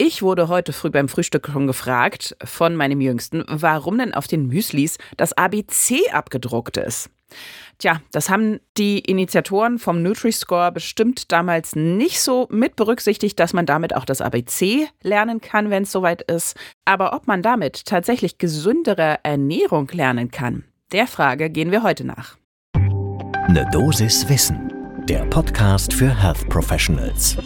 Ich wurde heute früh beim Frühstück schon gefragt von meinem Jüngsten, warum denn auf den Müslis das ABC abgedruckt ist. Tja, das haben die Initiatoren vom Nutri-Score bestimmt damals nicht so mit berücksichtigt, dass man damit auch das ABC lernen kann, wenn es soweit ist. Aber ob man damit tatsächlich gesündere Ernährung lernen kann, der Frage gehen wir heute nach. Eine Dosis Wissen, der Podcast für Health Professionals.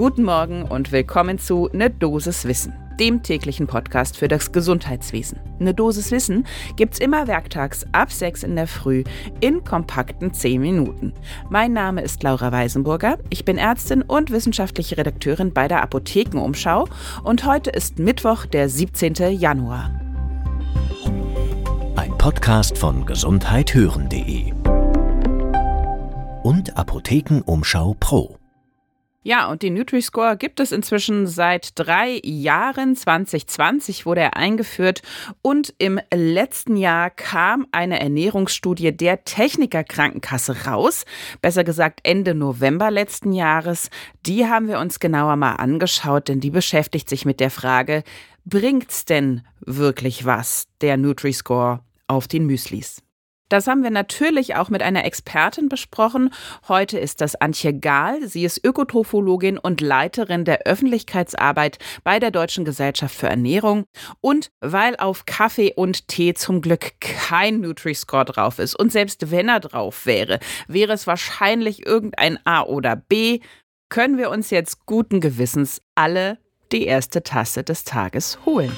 Guten Morgen und willkommen zu Ne Dosis Wissen, dem täglichen Podcast für das Gesundheitswesen. Ne Dosis Wissen gibt's immer werktags ab 6 in der Früh in kompakten 10 Minuten. Mein Name ist Laura Weisenburger, ich bin Ärztin und wissenschaftliche Redakteurin bei der Apothekenumschau und heute ist Mittwoch, der 17. Januar. Ein Podcast von gesundheithören.de und Apothekenumschau Pro. Ja, und den Nutri-Score gibt es inzwischen seit drei Jahren. 2020 wurde er eingeführt und im letzten Jahr kam eine Ernährungsstudie der Techniker Krankenkasse raus. Besser gesagt Ende November letzten Jahres. Die haben wir uns genauer mal angeschaut, denn die beschäftigt sich mit der Frage, bringt's denn wirklich was, der Nutri-Score auf den Müslis? Das haben wir natürlich auch mit einer Expertin besprochen. Heute ist das Antje Gahl. Sie ist Ökotrophologin und Leiterin der Öffentlichkeitsarbeit bei der Deutschen Gesellschaft für Ernährung. Und weil auf Kaffee und Tee zum Glück kein Nutri-Score drauf ist und selbst wenn er drauf wäre, wäre es wahrscheinlich irgendein A oder B, können wir uns jetzt guten Gewissens alle die erste Tasse des Tages holen.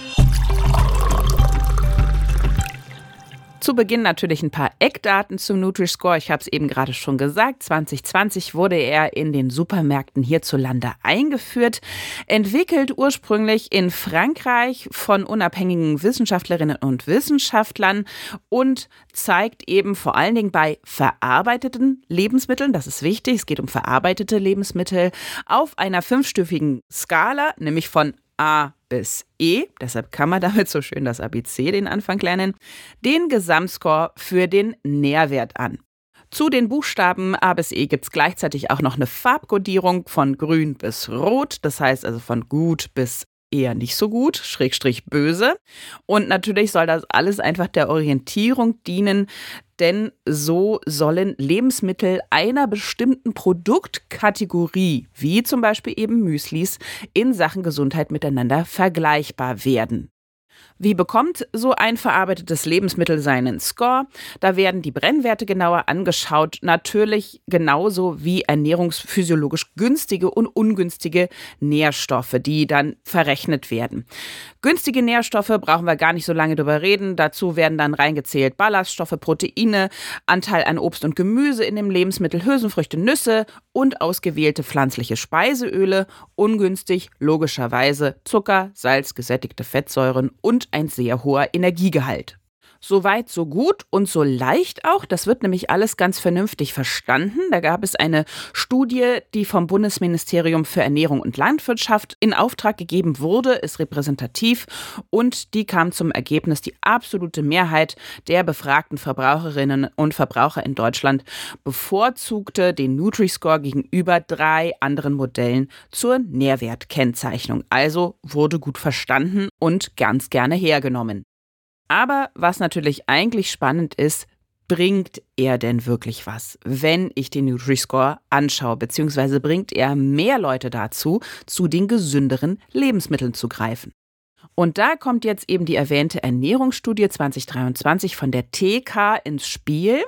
Zu Beginn natürlich ein paar Eckdaten zum Nutri-Score. Ich habe es eben gerade schon gesagt. 2020 wurde er in den Supermärkten hierzulande eingeführt. Entwickelt ursprünglich in Frankreich von unabhängigen Wissenschaftlerinnen und Wissenschaftlern und zeigt eben vor allen Dingen bei verarbeiteten Lebensmitteln, das ist wichtig, es geht um verarbeitete Lebensmittel, auf einer fünfstufigen Skala, nämlich von A bis E, deshalb kann man damit so schön das ABC den Anfang lernen, den Gesamtscore für den Nährwert an. Zu den Buchstaben A bis E gibt es gleichzeitig auch noch eine Farbkodierung von grün bis rot, das heißt also von gut bis eher nicht so gut, schrägstrich böse. Und natürlich soll das alles einfach der Orientierung dienen, denn so sollen Lebensmittel einer bestimmten Produktkategorie, wie zum Beispiel eben Müslis, in Sachen Gesundheit miteinander vergleichbar werden. Wie bekommt so ein verarbeitetes Lebensmittel seinen Score? Da werden die Brennwerte genauer angeschaut, natürlich genauso wie ernährungsphysiologisch günstige und ungünstige Nährstoffe, die dann verrechnet werden. Günstige Nährstoffe brauchen wir gar nicht so lange drüber reden. Dazu werden dann reingezählt Ballaststoffe, Proteine, Anteil an Obst und Gemüse in dem Lebensmittel, Hülsenfrüchte, Nüsse und ausgewählte pflanzliche Speiseöle. Ungünstig logischerweise Zucker, Salz, gesättigte Fettsäuren und ein sehr hoher Energiegehalt. So weit, so gut und so leicht auch. Das wird nämlich alles ganz vernünftig verstanden. Da gab es eine Studie, die vom Bundesministerium für Ernährung und Landwirtschaft in Auftrag gegeben wurde, ist repräsentativ und die kam zum Ergebnis, die absolute Mehrheit der befragten Verbraucherinnen und Verbraucher in Deutschland bevorzugte den Nutri-Score gegenüber drei anderen Modellen zur Nährwertkennzeichnung. Also wurde gut verstanden und ganz gerne hergenommen. Aber was natürlich eigentlich spannend ist, bringt er denn wirklich was, wenn ich den Nutri-Score anschaue, beziehungsweise bringt er mehr Leute dazu, zu den gesünderen Lebensmitteln zu greifen? Und da kommt jetzt eben die erwähnte Ernährungsstudie 2023 von der TK ins Spiel.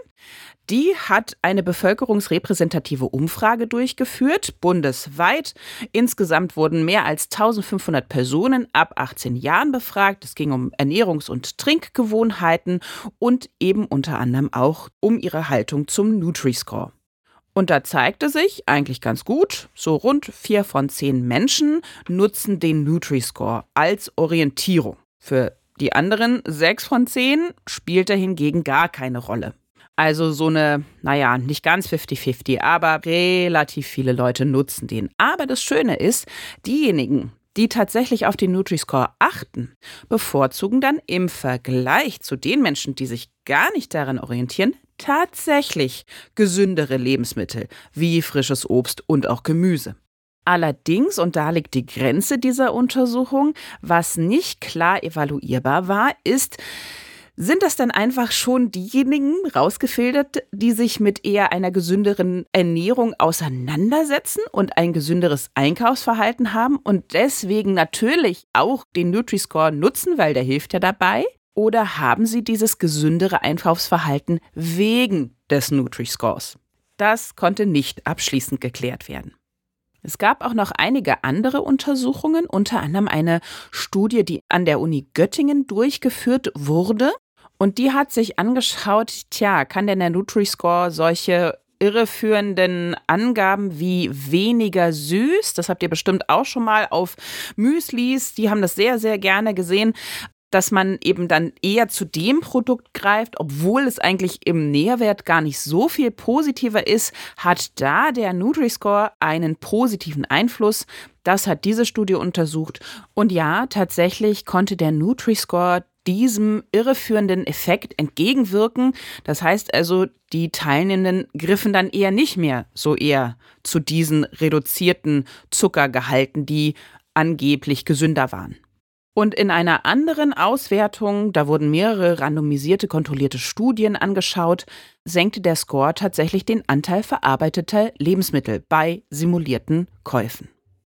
Die hat eine bevölkerungsrepräsentative Umfrage durchgeführt, bundesweit. Insgesamt wurden mehr als 1500 Personen ab 18 Jahren befragt. Es ging um Ernährungs- und Trinkgewohnheiten und eben unter anderem auch um ihre Haltung zum Nutri-Score. Und da zeigte sich eigentlich ganz gut, so rund vier von zehn Menschen nutzen den Nutri-Score als Orientierung. Für die anderen sechs von zehn spielt er hingegen gar keine Rolle. Also so eine, naja, nicht ganz 50-50, aber relativ viele Leute nutzen den. Aber das Schöne ist, diejenigen, die tatsächlich auf den Nutri-Score achten, bevorzugen dann im Vergleich zu den Menschen, die sich gar nicht daran orientieren, tatsächlich gesündere Lebensmittel wie frisches Obst und auch Gemüse. Allerdings, und da liegt die Grenze dieser Untersuchung, was nicht klar evaluierbar war, ist, sind das dann einfach schon diejenigen rausgefiltert, die sich mit eher einer gesünderen Ernährung auseinandersetzen und ein gesünderes Einkaufsverhalten haben und deswegen natürlich auch den Nutri-Score nutzen, weil der hilft ja dabei? Oder haben sie dieses gesündere Einkaufsverhalten wegen des Nutri-Scores? Das konnte nicht abschließend geklärt werden. Es gab auch noch einige andere Untersuchungen, unter anderem eine Studie, die an der Uni Göttingen durchgeführt wurde. Und die hat sich angeschaut, tja, kann denn der Nutri-Score solche irreführenden Angaben wie weniger süß, das habt ihr bestimmt auch schon mal auf Müslis, die haben das sehr, sehr gerne gesehen, dass man eben dann eher zu dem Produkt greift, obwohl es eigentlich im Nährwert gar nicht so viel positiver ist, hat da der Nutri-Score einen positiven Einfluss. Das hat diese Studie untersucht. Und ja, tatsächlich konnte der Nutri-Score diesem irreführenden Effekt entgegenwirken. Das heißt also, die Teilnehmenden griffen dann eher nicht mehr so eher zu diesen reduzierten Zuckergehalten, die angeblich gesünder waren. Und in einer anderen Auswertung, da wurden mehrere randomisierte kontrollierte Studien angeschaut, senkte der Score tatsächlich den Anteil verarbeiteter Lebensmittel bei simulierten Käufen.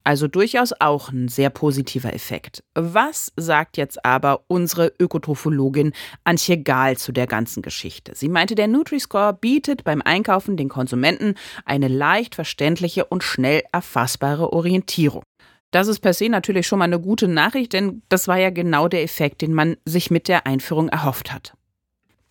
Also durchaus auch ein sehr positiver Effekt. Was sagt jetzt aber unsere Ökotrophologin Antje Gahl zu der ganzen Geschichte? Sie meinte, der Nutri-Score bietet beim Einkaufen den Konsumenten eine leicht verständliche und schnell erfassbare Orientierung. Das ist per se natürlich schon mal eine gute Nachricht, denn das war ja genau der Effekt, den man sich mit der Einführung erhofft hat.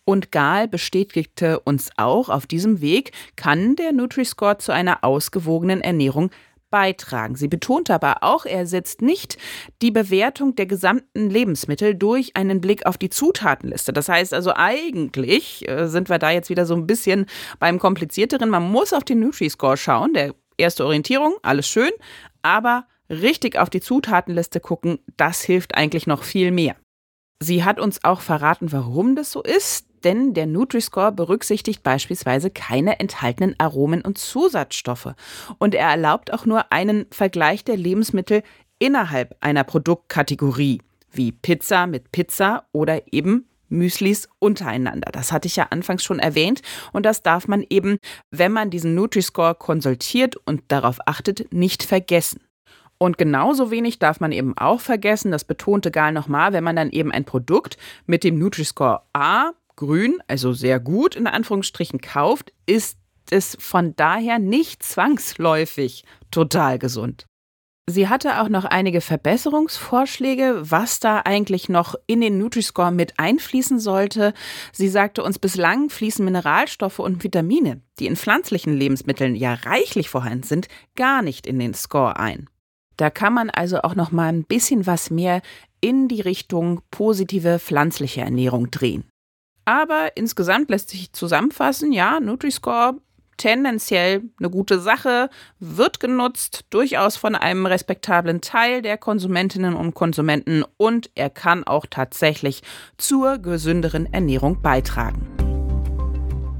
Und Gahl bestätigte uns auch, auf diesem Weg kann der Nutri-Score zu einer ausgewogenen Ernährung beitragen. Sie betonte aber auch, er setzt nicht die Bewertung der gesamten Lebensmittel durch einen Blick auf die Zutatenliste. Das heißt also eigentlich äh, sind wir da jetzt wieder so ein bisschen beim komplizierteren. Man muss auf den Nutri-Score schauen, der erste Orientierung, alles schön, aber richtig auf die Zutatenliste gucken, das hilft eigentlich noch viel mehr. Sie hat uns auch verraten, warum das so ist, denn der Nutri-Score berücksichtigt beispielsweise keine enthaltenen Aromen und Zusatzstoffe und er erlaubt auch nur einen Vergleich der Lebensmittel innerhalb einer Produktkategorie, wie Pizza mit Pizza oder eben Müslis untereinander. Das hatte ich ja anfangs schon erwähnt und das darf man eben, wenn man diesen Nutri-Score konsultiert und darauf achtet, nicht vergessen. Und genauso wenig darf man eben auch vergessen, das betonte Gal nochmal, wenn man dann eben ein Produkt mit dem Nutri-Score A, grün, also sehr gut in Anführungsstrichen kauft, ist es von daher nicht zwangsläufig total gesund. Sie hatte auch noch einige Verbesserungsvorschläge, was da eigentlich noch in den Nutri-Score mit einfließen sollte. Sie sagte uns, bislang fließen Mineralstoffe und Vitamine, die in pflanzlichen Lebensmitteln ja reichlich vorhanden sind, gar nicht in den Score ein. Da kann man also auch noch mal ein bisschen was mehr in die Richtung positive pflanzliche Ernährung drehen. Aber insgesamt lässt sich zusammenfassen, ja, Nutri-Score tendenziell eine gute Sache, wird genutzt, durchaus von einem respektablen Teil der Konsumentinnen und Konsumenten und er kann auch tatsächlich zur gesünderen Ernährung beitragen.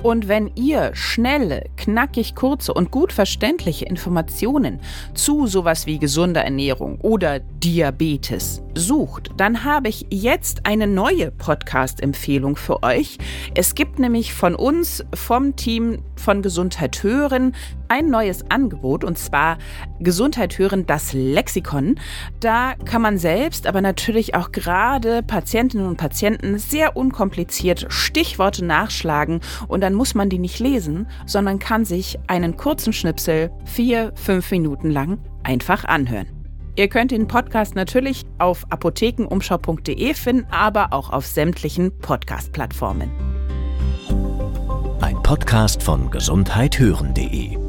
Und wenn ihr schnelle, knackig kurze und gut verständliche Informationen zu sowas wie gesunder Ernährung oder Diabetes sucht, dann habe ich jetzt eine neue Podcast-Empfehlung für euch. Es gibt nämlich von uns, vom Team von Gesundheit hören, ein neues Angebot und zwar Gesundheit hören, das Lexikon. Da kann man selbst, aber natürlich auch gerade Patientinnen und Patienten sehr unkompliziert Stichworte nachschlagen und dann muss man die nicht lesen, sondern kann sich einen kurzen Schnipsel vier, fünf Minuten lang einfach anhören. Ihr könnt den Podcast natürlich auf apothekenumschau.de finden, aber auch auf sämtlichen Podcast-Plattformen. Ein Podcast von gesundheithören.de